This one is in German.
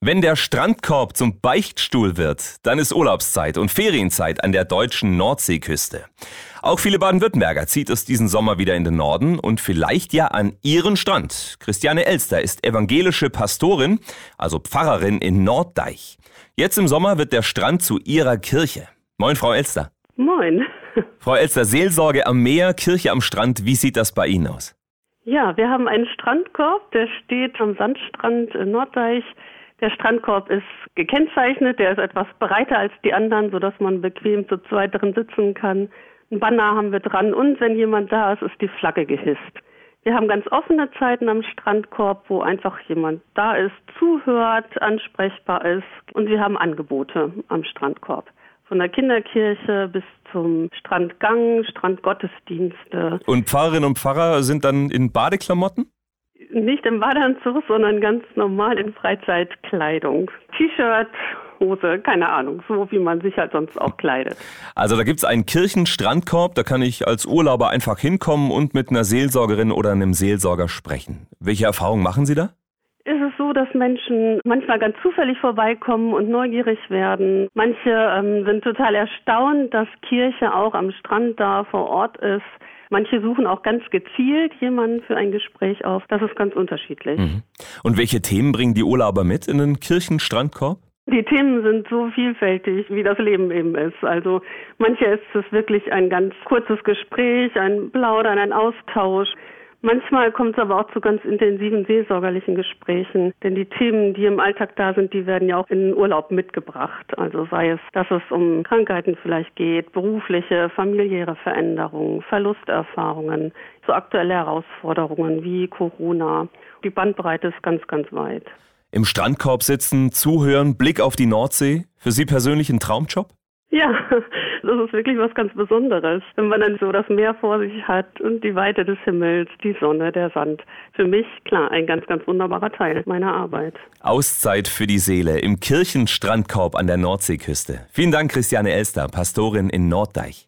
Wenn der Strandkorb zum Beichtstuhl wird, dann ist Urlaubszeit und Ferienzeit an der deutschen Nordseeküste. Auch viele Baden-Württemberger zieht es diesen Sommer wieder in den Norden und vielleicht ja an ihren Strand. Christiane Elster ist evangelische Pastorin, also Pfarrerin in Norddeich. Jetzt im Sommer wird der Strand zu ihrer Kirche. Moin, Frau Elster. Moin. Frau Elster, Seelsorge am Meer, Kirche am Strand, wie sieht das bei Ihnen aus? Ja, wir haben einen Strandkorb, der steht am Sandstrand in Norddeich. Der Strandkorb ist gekennzeichnet, der ist etwas breiter als die anderen, sodass man bequem zu zweit drin sitzen kann. Ein Banner haben wir dran und wenn jemand da ist, ist die Flagge gehisst. Wir haben ganz offene Zeiten am Strandkorb, wo einfach jemand da ist, zuhört, ansprechbar ist und wir haben Angebote am Strandkorb. Von der Kinderkirche bis zum Strandgang, Strandgottesdienste. Und Pfarrerinnen und Pfarrer sind dann in Badeklamotten? Nicht im Badeanzug, sondern ganz normal in Freizeitkleidung. T-Shirt, Hose, keine Ahnung, so wie man sich halt sonst auch kleidet. Also da gibt es einen Kirchenstrandkorb, da kann ich als Urlauber einfach hinkommen und mit einer Seelsorgerin oder einem Seelsorger sprechen. Welche Erfahrungen machen Sie da? ist es so, dass Menschen manchmal ganz zufällig vorbeikommen und neugierig werden. Manche ähm, sind total erstaunt, dass Kirche auch am Strand da vor Ort ist. Manche suchen auch ganz gezielt jemanden für ein Gespräch auf. Das ist ganz unterschiedlich. Mhm. Und welche Themen bringen die Urlauber mit in den Kirchenstrandkorb? Die Themen sind so vielfältig, wie das Leben eben ist. Also manche ist es wirklich ein ganz kurzes Gespräch, ein Plaudern, ein Austausch. Manchmal kommt es aber auch zu ganz intensiven seelsorgerlichen Gesprächen, denn die Themen, die im Alltag da sind, die werden ja auch in den Urlaub mitgebracht. Also sei es, dass es um Krankheiten vielleicht geht, berufliche, familiäre Veränderungen, Verlusterfahrungen, so aktuelle Herausforderungen wie Corona. Die Bandbreite ist ganz, ganz weit. Im Strandkorb sitzen, zuhören, Blick auf die Nordsee. Für Sie persönlich ein Traumjob? Ja, das ist wirklich was ganz Besonderes, wenn man dann so das Meer vor sich hat und die Weite des Himmels, die Sonne, der Sand. Für mich, klar, ein ganz, ganz wunderbarer Teil meiner Arbeit. Auszeit für die Seele im Kirchenstrandkorb an der Nordseeküste. Vielen Dank, Christiane Elster, Pastorin in Norddeich.